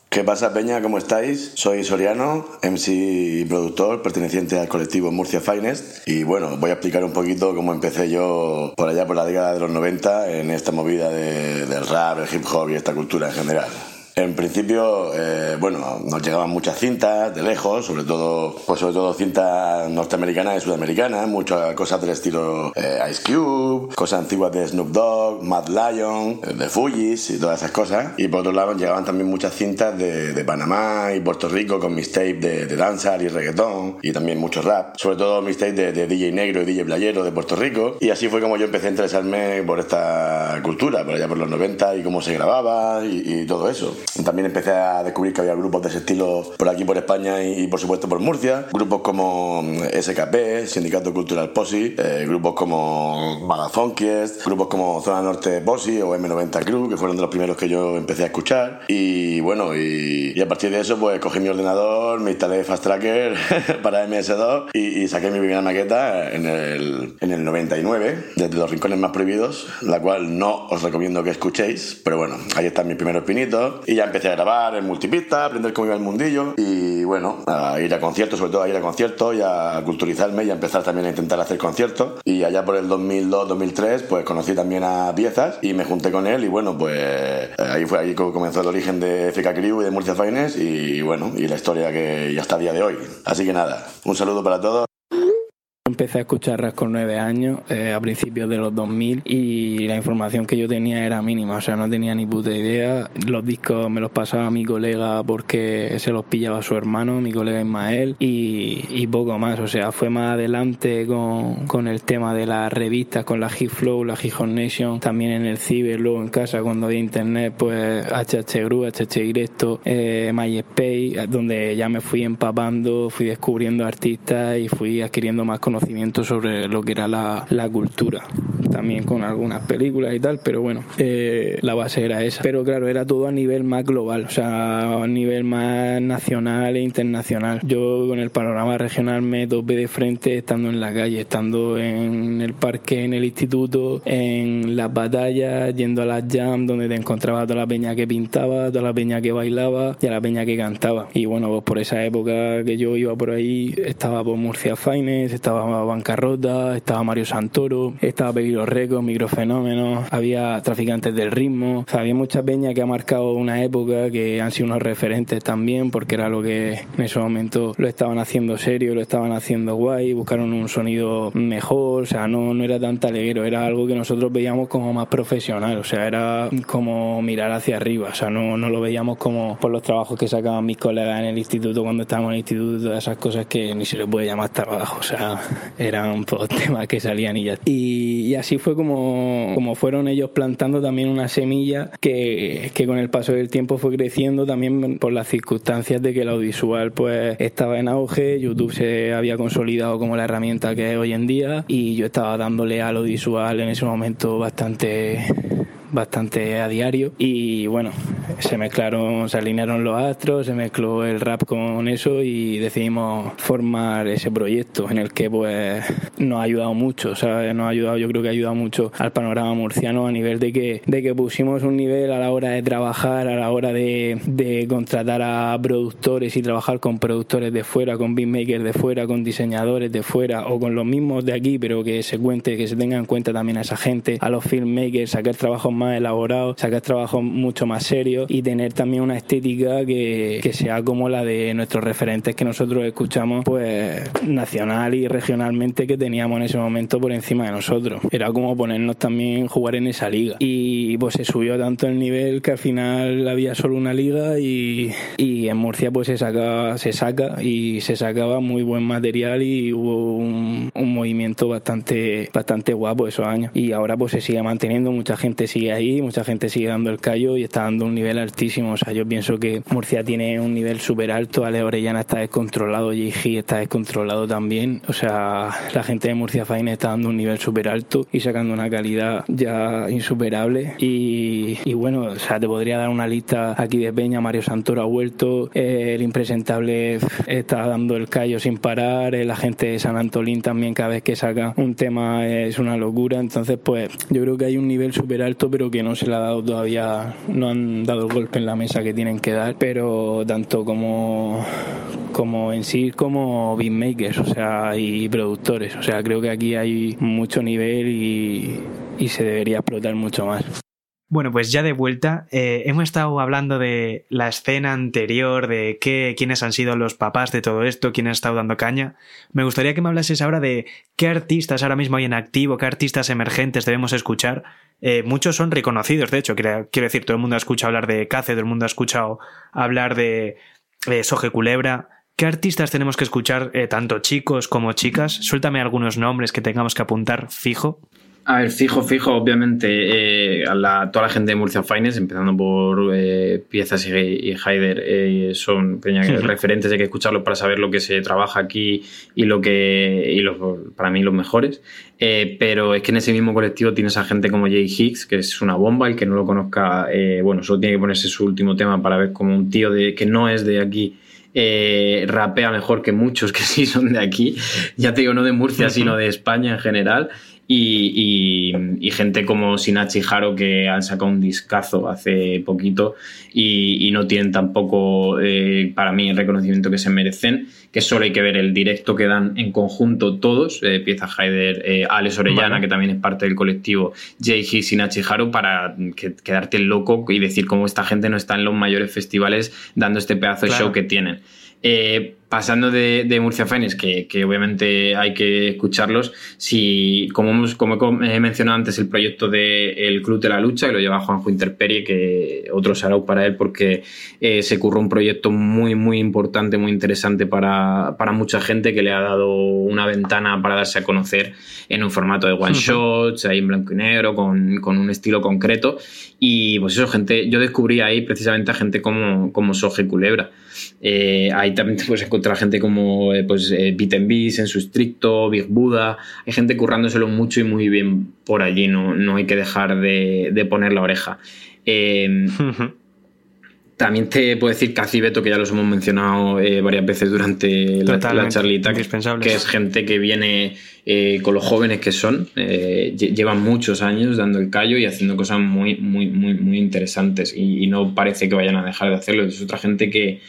¿Qué pasa, Peña? ¿Cómo estáis? Soy Soriano, MC y productor perteneciente al colectivo Murcia Finest. Y bueno, voy a explicar un poquito cómo empecé yo por allá por la década de los 90 en esta movida del rap, el hip hop y esta cultura en general. En principio, eh, bueno, nos llegaban muchas cintas de lejos, sobre todo, pues sobre todo cintas norteamericanas y sudamericanas, muchas cosas del estilo eh, Ice Cube, cosas antiguas de Snoop Dogg, Mad Lion, eh, de Fujis y todas esas cosas. Y por otro lado, llegaban también muchas cintas de, Panamá y Puerto Rico con mixtape de, de danzar y reggaetón y también mucho rap, sobre todo mixtape de, de DJ negro y DJ playero de Puerto Rico. Y así fue como yo empecé a interesarme por esta cultura, por allá por los 90 y cómo se grababa y todo eso. También empecé a descubrir que había grupos de ese estilo por aquí, por España y, por supuesto por Murcia. Grupos como SKP, Sindicato Cultural Posi, eh, grupos como Magafonkies, grupos como Zona Norte Posi o M90 Crew, que fueron de los primeros que yo empecé a escuchar. Y bueno, y, a partir de eso pues cogí mi ordenador, me instalé Fast Tracker para MS2 y, saqué mi primera maqueta en el, en el 99, desde los rincones más prohibidos, la cual no os recomiendo que escuchéis, pero bueno, ahí están mis primeros pinitos y ya empecé a grabar en multipista, aprender cómo iba el mundillo y bueno, a ir a conciertos, sobre todo a ir a conciertos y a culturizarme y a empezar también a intentar hacer conciertos. Y allá por el 2002-2003 pues conocí también a Piezas y me junté con él y bueno, pues eh, ahí fue ahí comenzó el origen de FK Crew y de Murcia Fines y bueno, y la historia que ya está a día de hoy. Así que nada, un saludo para todos. Empecé a escuchar rap con nueve años, eh, a principios de los 2000, y la información que yo tenía era mínima, o sea, no tenía ni puta idea. Los discos me los pasaba mi colega porque se los pillaba su hermano, mi colega Ismael, y, poco más, o sea, fue más adelante con, con, el tema de las revistas, con la Hip Flow, la Hop Nation, también en el Ciber, luego en casa cuando había internet, pues HH Gru, HH Directo, eh, MySpace, donde ya me fui empapando, fui descubriendo artistas y fui adquiriendo más conocimiento sobre lo que era la, cultura. También con algunas películas y tal, pero bueno, eh, la base era esa. Pero claro, era todo a nivel más global, o sea, a nivel más nacional e internacional. Yo con el panorama regional me topé de frente estando en la calle, estando en el parque, en el instituto, en las batallas, yendo a las jams donde te encontraba toda la peña que pintaba, toda la peña que bailaba y a la peña que cantaba. Y bueno, pues por esa época que yo iba por ahí, estaba por Murcia Fines, estaba Bancarrota, estaba Mario Santoro, estaba Peligro los récords, microfenómenos, había traficantes del ritmo, había mucha peña que ha marcado una época que han sido unos referentes también porque era lo que en ese momento lo estaban haciendo serio, lo estaban haciendo guay, buscaron un sonido mejor, o sea, no, no era tan taleguero, era algo que nosotros veíamos como más profesional, o sea, era como mirar hacia arriba, o sea, no, no lo veíamos como por los trabajos que sacaban mis colegas en el instituto cuando estábamos en el instituto, esas cosas que ni se le puede llamar trabajo, o sea, eran pues, temas que salían y ya. Y, y así fue como, como fueron ellos plantando también una semilla que, que con el paso del tiempo fue creciendo también por las circunstancias de que el audiovisual pues estaba en auge, YouTube se había consolidado como la herramienta que es hoy en día y yo estaba dándole al audiovisual en ese momento bastante bastante a diario y bueno, se mezclaron, se alinearon los astros, se mezcló el rap con eso y decidimos formar ese proyecto en el que pues nos ha ayudado mucho, ¿sabes? Nos ha ayudado, yo creo que ha ayudado mucho al panorama murciano a nivel de que, de que pusimos un nivel a la hora de trabajar, a la hora de, de contratar a productores y trabajar con productores de fuera, con beatmakers de fuera, con diseñadores de fuera o con los mismos de aquí, pero que se cuente, que se tenga en cuenta también a esa gente, a los filmmakers, sacar trabajos más elaborados, sacar trabajos mucho más serios y tener también una estética que, que sea como la de nuestros referentes que nosotros escuchamos, pues nacional y regionalmente que teníamos en ese momento por encima de nosotros. Era como ponernos también jugar en esa liga. Y pues se subió tanto el nivel que al final había solo una liga y, y en Murcia pues se saca, se saca y se sacaba muy buen material y hubo un, un movimiento bastante, bastante guapo esos años. Y ahora pues se sigue manteniendo, mucha gente sigue ahí, mucha gente sigue dando el callo y está dando un nivel altísimo. O sea, yo pienso que Murcia tiene un nivel súper alto, Ale Orellana está descontrolado, JG está descontrolado también. O sea, la gente de Murcia Fine está dando un nivel súper alto y sacando una calidad ya insuperable. Y, y, bueno, o sea, te podría dar una lista aquí de Peña, Mario Santoro ha vuelto, el impresentable está dando el callo sin parar, la gente de San Antolín también cada vez que saca un tema es una locura. Entonces, pues yo creo que hay un nivel súper alto, que no se le ha dado todavía, no han dado el golpe en la mesa que tienen que dar, pero tanto como, como en sí como beatmakers, o sea, y productores. O sea, creo que aquí hay mucho nivel y, y se debería explotar mucho más. Bueno, pues ya de vuelta, eh, hemos estado hablando de la escena anterior, de qué, quiénes han sido los papás de todo esto, quién ha estado dando caña. Me gustaría que me hablases ahora de qué artistas ahora mismo hay en activo, qué artistas emergentes debemos escuchar. Eh, muchos son reconocidos, de hecho, quiero, decir, todo el mundo ha escuchado hablar de Cace, todo el mundo ha escuchado hablar de eh, Soje Culebra. ¿Qué artistas tenemos que escuchar, tanto chicos como chicas? Suéltame algunos nombres que tengamos que apuntar fijo. A ver, fijo, fijo, obviamente, eh, a la, toda la gente de Murcia Fines, empezando por eh, Piezas y, y Haider, eh, son peña, sí. referentes, hay que escucharlos para saber lo que se trabaja aquí y lo que, y los, para mí, los mejores. Eh, pero es que en ese mismo colectivo tienes a gente como Jay Higgs, que es una bomba, el que no lo conozca, bueno, solo tiene que ponerse su último tema para ver como un tío de, que no es de aquí. Eh, rapea mejor que muchos que sí son de aquí, ya te digo, no de Murcia, sino de España en general. Y, y, y, gente como Sinachi Haro que han sacado un discazo hace poquito y, y no tienen tampoco eh, para mí el reconocimiento que se merecen, que solo hay que ver el directo que dan en conjunto todos, eh, Pieza Haider, eh, Alex Orellana, vale. que también es parte del colectivo, H, Sinachi Haro, para que, quedarte loco y decir cómo esta gente no está en los mayores festivales dando este pedazo de show que tienen. Eh, pasando de, de Murcia Fines, que, que, obviamente hay que escucharlos, si, como, hemos, como he mencionado antes, el proyecto del de Club de la Lucha, que lo lleva Juanjo Interperie, que otro sarau para él porque eh, se curró un proyecto muy, muy importante, muy interesante para, para, mucha gente que le ha dado una ventana para darse a conocer en un formato de one shots, ahí en blanco y negro, con, con un estilo concreto. Y pues eso, gente, yo descubrí ahí precisamente a gente como, como Soje Culebra. Eh, ahí también te puedes encontrar gente como eh, pues, eh, Beat and Beast, en su estricto, Big Buddha. Hay gente currándoselo mucho y muy bien por allí, no, no hay que dejar de, de poner la oreja. Eh, también te puedo decir Cacibeto, que ya los hemos mencionado eh, varias veces durante la, la, charlita, que, que, es gente que viene eh, con los jóvenes que son, eh, llevan muchos años dando el callo y haciendo cosas muy, muy, muy, muy interesantes y, y, no parece que vayan a dejar de hacerlo. Es otra gente que,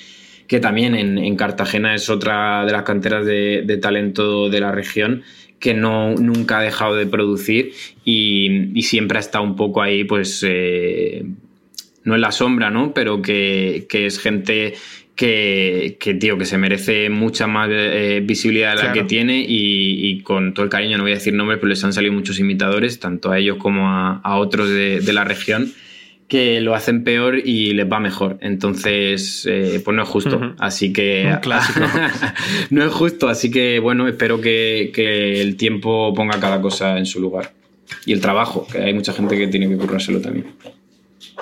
que también en, en Cartagena es otra de las canteras de, de talento de la región que no, nunca ha dejado de producir y, siempre ha estado un poco ahí, pues, eh, no en la sombra, ¿no? Pero que, es gente que, que, tío, que se merece mucha más eh, visibilidad de la que tiene y, con todo el cariño, no voy a decir nombres, pero les han salido muchos imitadores, tanto a ellos como a, otros de, de la región que lo hacen peor y les va mejor. Entonces, eh, pues no es justo. Así que. clásico. no es justo. Así que, bueno, espero que, que, el tiempo ponga cada cosa en su lugar. Y el trabajo, que hay mucha gente que tiene que currárselo también.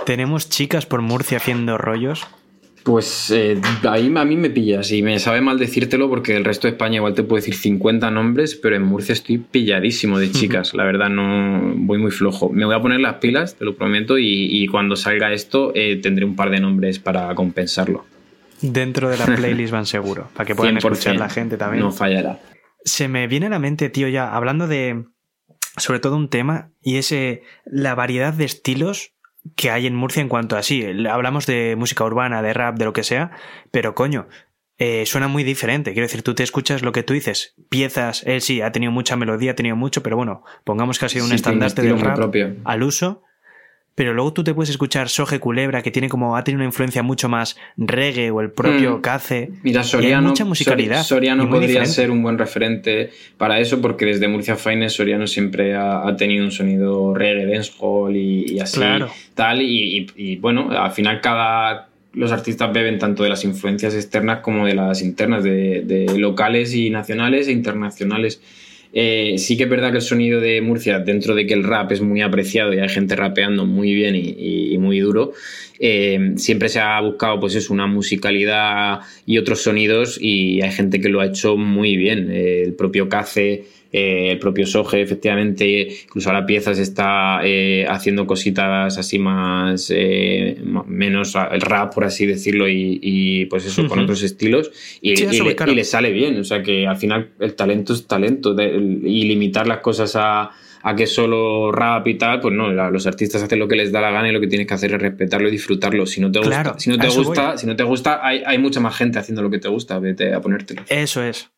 ¿Tenemos chicas por Murcia haciendo rollos? Pues eh, ahí a mí me pillas y me sabe mal decírtelo porque el resto de España igual te puedo decir 50 nombres, pero en Murcia estoy pilladísimo de chicas. La verdad, no voy muy flojo. Me voy a poner las pilas, te lo prometo, y, cuando salga esto eh, tendré un par de nombres para compensarlo. Dentro de la playlist van seguro, para que puedan escuchar la gente también. No fallará. Se me viene a la mente, tío, ya hablando de sobre todo un tema y es eh, la variedad de estilos que hay en Murcia en cuanto a sí. Hablamos de música urbana, de rap, de lo que sea, pero coño, eh, suena muy diferente. Quiero decir, tú te escuchas lo que tú dices, piezas, él sí, ha tenido mucha melodía, ha tenido mucho, pero bueno, pongamos que ha sido un estandarte del rap al uso pero luego tú te puedes escuchar Soje Culebra, que tiene como, ha tenido una influencia mucho más reggae o el propio Cace. Hmm. Mira, Soriano, mucha musicalidad. Soriano podría ser un buen referente para eso, porque desde Murcia Fines Soriano siempre ha, tenido un sonido reggae, dancehall y, y así. Tal, y, bueno, al final cada, los artistas beben tanto de las influencias externas como de las internas, de, de locales y nacionales e internacionales. Eh, sí que es verdad que el sonido de Murcia, dentro de que el rap es muy apreciado y hay gente rapeando muy bien y, muy duro, eh, siempre se ha buscado pues es una musicalidad y otros sonidos y hay gente que lo ha hecho muy bien. Eh, el propio Cace eh, el propio Soge, efectivamente, incluso ahora piezas está eh, haciendo cositas así más, eh, menos el rap, por así decirlo, y, pues eso, con otros estilos, y, le, sale bien, o sea que al final el talento es talento, y limitar las cosas a, que solo rap y tal, pues no, los artistas hacen lo que les da la gana y lo que tienes que hacer es respetarlo y disfrutarlo. Si no te gusta, si no te gusta, si no te gusta, hay, hay, mucha más gente haciendo lo que te gusta, vete a ponértelo. Eso es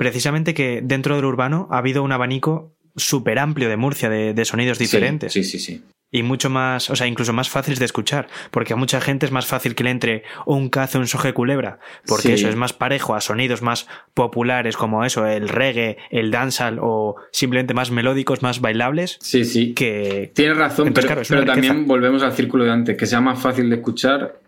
precisamente que dentro del urbano ha habido un abanico súper amplio de Murcia, de, sonidos diferentes. sí, sí. sí y mucho más, o sea, incluso más fáciles de escuchar, porque a mucha gente es más fácil que le entre un cazo, un soje culebra, porque eso es más parejo a sonidos más populares como eso, el reggae, el dancehall o simplemente más melódicos, más bailables. Sí, sí. Que... Tienes razón, pero, también volvemos al círculo de antes, que sea más fácil de escuchar,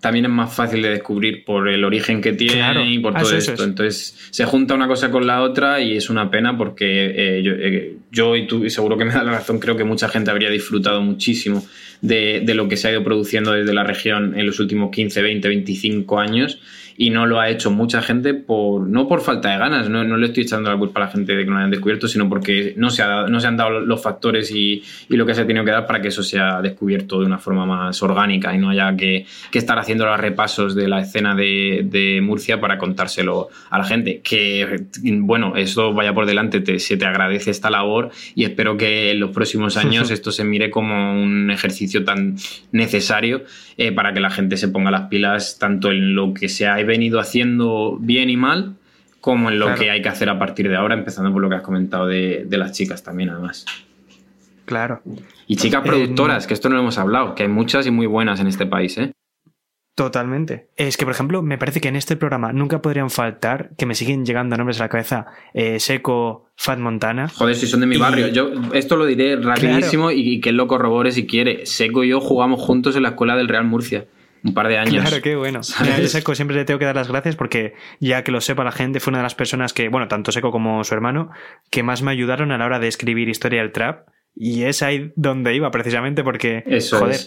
también es más fácil de descubrir por el origen que tiene y por todo esto. Entonces se junta una cosa con la otra y es una pena porque eh, yo, eh, yo, y tú, y seguro que me da la razón, creo que mucha gente habría disfrutado muchísimo de, de, lo que se ha ido produciendo desde la región en los últimos 15, 20, 25 años y no lo ha hecho mucha gente por no por falta de ganas, no, no le estoy echando la culpa a la gente de que no lo hayan descubierto, sino porque no se, ha no se han dado los factores y, y, lo que se ha tenido que dar para que eso sea descubierto de una forma más orgánica y no haya que, que estar haciendo los repasos de la escena de, de, Murcia para contárselo a la gente. Que, bueno, eso vaya por delante, te, se te agradece esta labor y espero que en los próximos años esto se mire como un ejercicio tan necesario eh, para que la gente se ponga las pilas tanto en lo que se ha venido haciendo bien y mal, como en lo que hay que hacer a partir de ahora, empezando por lo que has comentado de, las chicas también, además. Claro. Y chicas productoras, que esto no lo hemos hablado, que hay muchas y muy buenas en este país, ¿eh? Totalmente. Es que, por ejemplo, me parece que en este programa nunca podrían faltar, que me siguen llegando nombres a la cabeza, eh, Seco, Fat Montana. Joder, si son de mi barrio. Yo esto lo diré rapidísimo y, que él lo corrobore si quiere. Seco y yo jugamos juntos en la escuela del Real Murcia un par de años. Claro, qué bueno. Seco siempre le tengo que dar las gracias porque, ya que lo sepa la gente, fue una de las personas que, bueno, tanto Seco como su hermano, que más me ayudaron a la hora de escribir historia del trap. Y es ahí donde iba, precisamente, porque, Eso joder,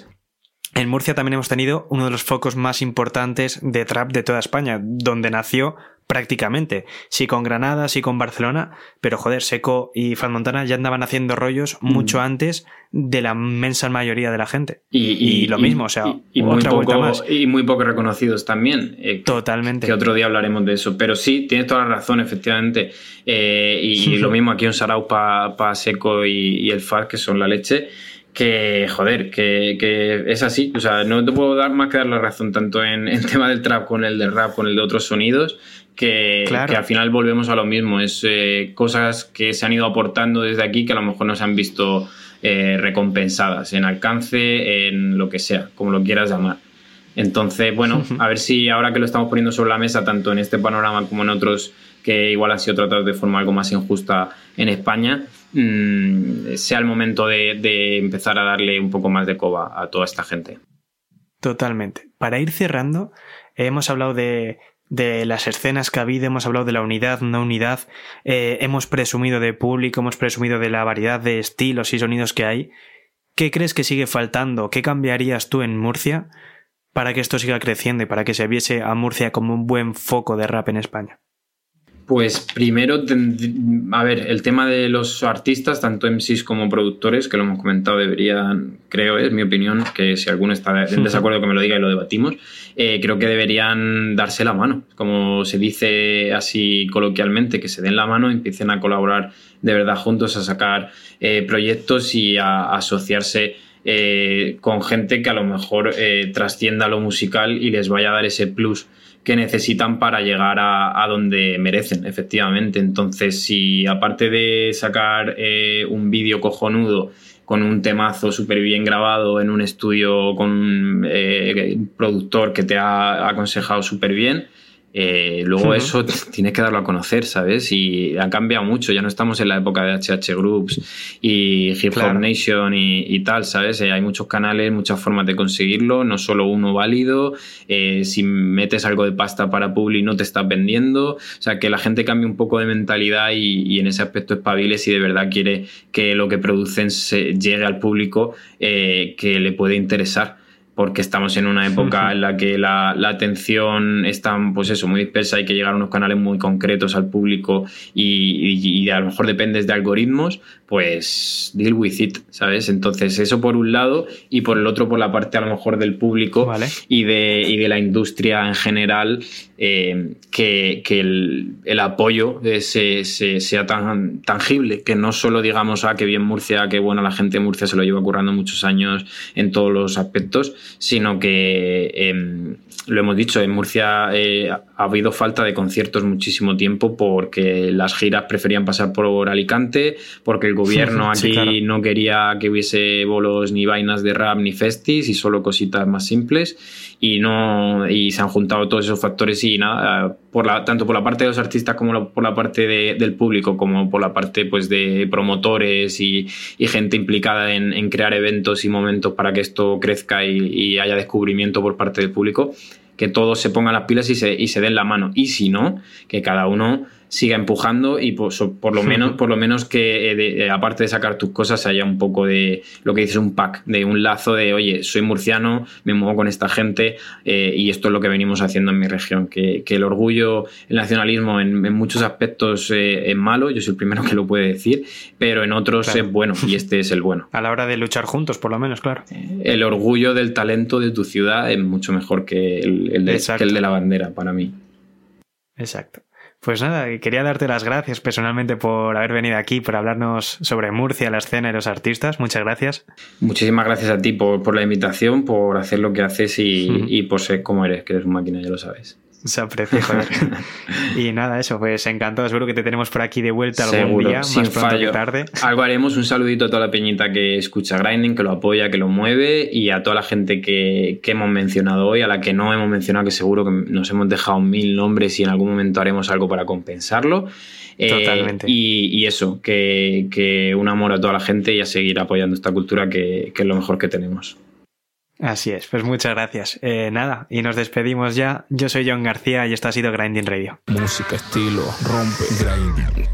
en Murcia también hemos tenido uno de los focos más importantes de trap de toda España, donde nació prácticamente. Sí con Granada, sí con Barcelona, pero joder, Seco y Fran Montana ya andaban haciendo rollos mm. mucho antes de la inmensa mayoría de la gente. Y, lo mismo, o sea, y, muy poco, y muy poco reconocidos también. Eh, Totalmente. Que otro día hablaremos de eso. Pero sí, tienes toda la razón, efectivamente. Eh, y lo mismo aquí un Sarau para pa Seco y, el FAR, que son la leche que, joder, que, que, es así. O sea, no te puedo dar más que dar la razón tanto en el tema del trap con el del rap, con el de otros sonidos, que, que al final volvemos a lo mismo. Es eh, cosas que se han ido aportando desde aquí que a lo mejor no se han visto eh, recompensadas en alcance, en lo que sea, como lo quieras llamar. Entonces, bueno, a ver si ahora que lo estamos poniendo sobre la mesa, tanto en este panorama como en otros que igual han sido tratados de forma algo más injusta en España, mmm, sea el momento de, de, empezar a darle un poco más de coba a toda esta gente. Totalmente. Para ir cerrando, hemos hablado de, de las escenas que ha habido, hemos hablado de la unidad, no unidad, eh, hemos presumido de público, hemos presumido de la variedad de estilos y sonidos que hay. ¿Qué crees que sigue faltando? ¿Qué cambiarías tú en Murcia para que esto siga creciendo y para que se viese a Murcia como un buen foco de rap en España? Pues primero, a ver, el tema de los artistas, tanto MCs como productores, que lo hemos comentado, deberían, creo, es mi opinión, que si alguno está en desacuerdo que me lo diga y lo debatimos, eh, creo que deberían darse la mano, como se dice así coloquialmente, que se den la mano, empiecen a colaborar de verdad juntos, a sacar eh, proyectos y a, a asociarse eh, con gente que a lo mejor trascienda lo musical y les vaya a dar ese plus que necesitan para llegar a, donde merecen, efectivamente. Entonces, si aparte de sacar eh, un vídeo cojonudo con un temazo súper bien grabado en un estudio con eh, un productor que te ha aconsejado súper bien, eh, luego uh -huh. eso tienes que darlo a conocer, ¿sabes? Y ha cambiado mucho, ya no estamos en la época de HH Groups y Hip Hop claro. Nation y, y, tal, ¿sabes? Eh, hay muchos canales, muchas formas de conseguirlo, no solo uno válido, eh, si metes algo de pasta para Publi no te estás vendiendo, o sea, que la gente cambie un poco de mentalidad y, y en ese aspecto espabile si de verdad quiere que lo que producen se llegue al público eh, que le puede interesar porque estamos en una época en la que la, la, atención está pues eso, muy dispersa, hay que llegar a unos canales muy concretos al público y, y, y, a lo mejor dependes de algoritmos, pues deal with it, ¿sabes? Entonces eso por un lado y por el otro por la parte a lo mejor del público vale. y, de, y de la industria en general, eh, que, que el, el, apoyo eh, se, se, sea tan tangible, que no solo digamos, ah, que bien Murcia, que bueno, la gente de Murcia se lo lleva currando muchos años en todos los aspectos, sino que eh, lo hemos dicho, en Murcia eh, ha habido falta de conciertos muchísimo tiempo porque las giras preferían pasar por Alicante, porque el gobierno aquí sí, claro. no quería que hubiese bolos ni vainas de rap ni festis y solo cositas más simples y no y se han juntado todos esos factores y nada por la, tanto por la parte de los artistas como por la parte de, del público como por la parte pues de promotores y, y gente implicada en, en, crear eventos y momentos para que esto crezca y, y, haya descubrimiento por parte del público que todos se pongan las pilas y se, y se den la mano. Y si no que cada uno siga empujando y por, por lo menos por lo menos que eh, de, eh, aparte de sacar tus cosas haya un poco de lo que dices un pack de un lazo de oye soy murciano me muevo con esta gente eh, y esto es lo que venimos haciendo en mi región que, que el orgullo el nacionalismo en, en muchos aspectos eh, es malo yo soy el primero que lo puede decir pero en otros claro. es bueno y este es el bueno. A la hora de luchar juntos por lo menos claro. El orgullo del talento de tu ciudad es mucho mejor que el, el de, que el de la bandera para mí. Exacto pues nada, quería darte las gracias personalmente por haber venido aquí, por hablarnos sobre Murcia, la escena y los artistas. Muchas gracias. Muchísimas gracias a ti por, por la invitación, por hacer lo que haces y, uh -huh. y por ser como eres, que eres una máquina, ya lo sabes. Se aprecia, joder. y nada, eso, pues encantado. Seguro que te tenemos por aquí de vuelta algún Seguro, día, sin más pronto fallo. que tarde. Algo haremos, un saludito a toda la peñita que escucha Grinding, que lo apoya, que lo mueve, y a toda la gente que, que hemos mencionado hoy, a la que no hemos mencionado, que seguro que nos hemos dejado mil nombres y en algún momento haremos algo para compensarlo. Totalmente. Eh, y, y, eso, que, que, un amor a toda la gente y a seguir apoyando esta cultura que, que es lo mejor que tenemos. Así es, pues muchas gracias. Eh, nada, y nos despedimos ya. Yo soy John García y esto ha sido Grinding Radio. Música, estilo, rompe, grinding.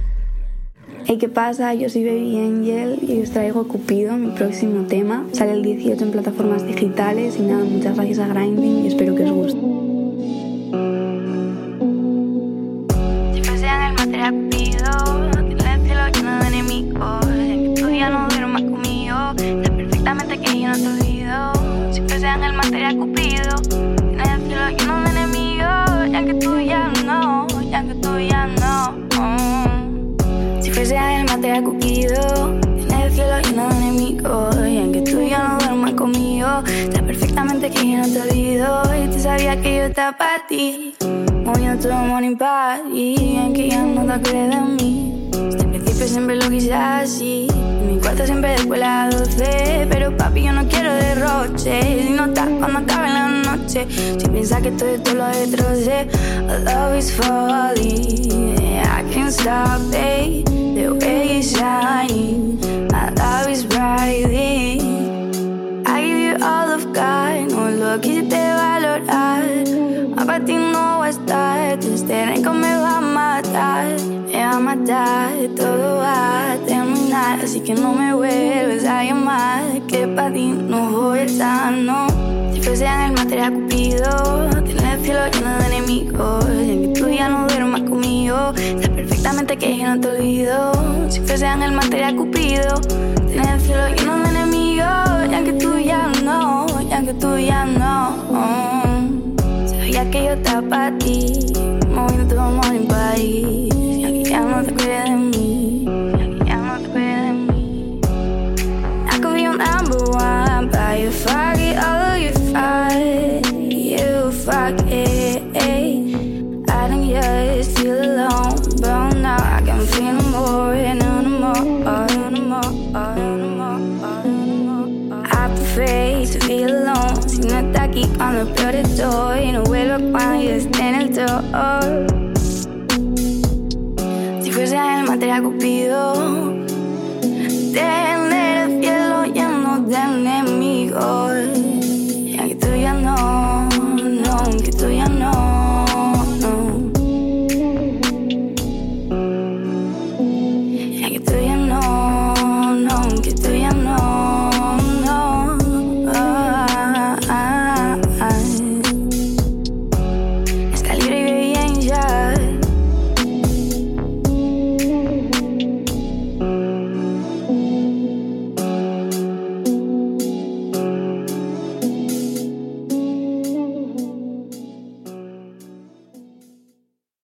Hey, ¿qué pasa? Yo soy Baby Angel y os traigo Cupido, mi próximo tema. Sale el 18 en plataformas digitales y nada, muchas gracias a Grinding y espero que os guste. Si sería Cupido. Tienes el cielo lleno de enemigos, ya que tú ya no, ya que tú ya no. Oh. Si fuese a él, mataría a Cupido. Tienes el cielo lleno de enemigos, ya que tú ya no duermas conmigo. Sabes perfectamente que yo no te olvido y tú sabías que yo estaba para ti. Moviendo todo money party, en que ya no te acuerdas de mí. Principio siempre lo quise así. En mi cuarto siempre después las 12. Pero papi, yo no quiero derroche. Si no estás cuando acabe la noche. Si piensas que todo esto lo destrocé. Love is falling. I can't stop it. The way you shine. My love is bright. I give you all of God. No lo quise valorar. A para ti no va a estar. Tu este rencor me va a matar. Me va a matar. Todo va a terminar. Así que no me vuelves a llamar. Que para ti no voy a estar, no. Si fuese en el material cupido. Tienes el cielo lleno de enemigos. Y que tú ya no duermas conmigo. Sabes perfectamente que yo no te olvido. Si fuese en el material cupido. Tienes el cielo lleno de. Ya que tú ya no. Ya que tú ya no. Sabía que yo estaba para ti. Moviendo todo amor en país. Ya que ya no te acuerdas de mí. Ya que ya no te acuerdas de mí. I could be your number one. But you fuck it, of you fuck. You fuck it. I think you're still alone. But now I can feel more. More. Cuando peor estoy. No vuelvo cuando yo esté en el top. Si fuese el material cupido. Tener el cielo lleno de enemigos.